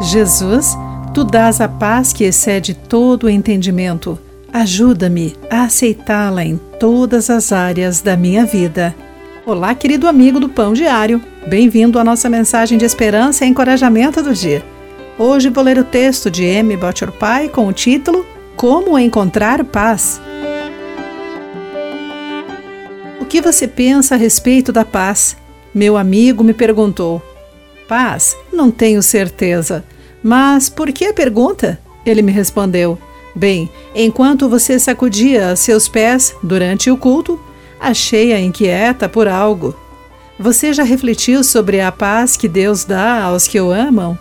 Jesus, tu dás a paz que excede todo o entendimento. Ajuda-me a aceitá-la em todas as áreas da minha vida. Olá, querido amigo do Pão Diário. Bem-vindo à nossa mensagem de esperança e encorajamento do dia. Hoje vou ler o texto de M. Butcher Pai com o título Como Encontrar Paz. O que você pensa a respeito da paz? Meu amigo me perguntou. Paz? Não tenho certeza. Mas por que a pergunta? Ele me respondeu. Bem, enquanto você sacudia seus pés durante o culto, achei-a inquieta por algo. Você já refletiu sobre a paz que Deus dá aos que o amam?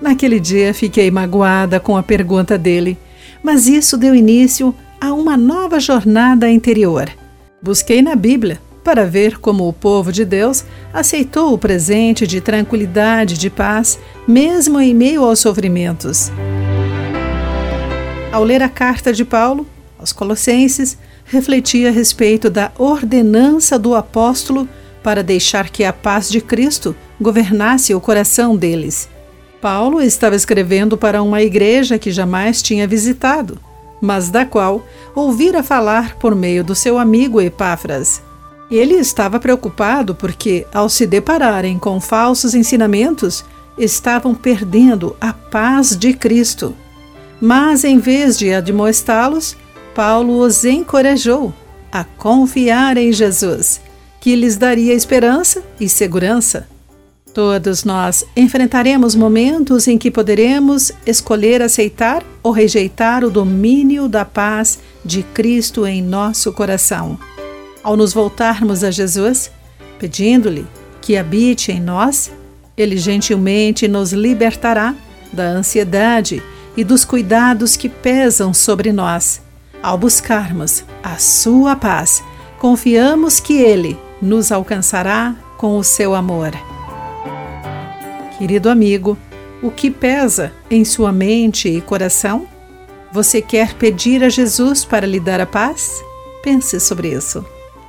Naquele dia fiquei magoada com a pergunta dele, mas isso deu início a uma nova jornada interior. Busquei na Bíblia para ver como o povo de Deus aceitou o presente de tranquilidade, de paz, mesmo em meio aos sofrimentos. Ao ler a carta de Paulo aos Colossenses, refleti a respeito da ordenança do apóstolo para deixar que a paz de Cristo governasse o coração deles. Paulo estava escrevendo para uma igreja que jamais tinha visitado, mas da qual ouvira falar por meio do seu amigo Epáfras. Ele estava preocupado porque, ao se depararem com falsos ensinamentos, estavam perdendo a paz de Cristo. Mas, em vez de admoestá-los, Paulo os encorajou a confiar em Jesus, que lhes daria esperança e segurança. Todos nós enfrentaremos momentos em que poderemos escolher aceitar ou rejeitar o domínio da paz de Cristo em nosso coração. Ao nos voltarmos a Jesus, pedindo-lhe que habite em nós, ele gentilmente nos libertará da ansiedade e dos cuidados que pesam sobre nós. Ao buscarmos a sua paz, confiamos que ele nos alcançará com o seu amor. Querido amigo, o que pesa em sua mente e coração? Você quer pedir a Jesus para lhe dar a paz? Pense sobre isso.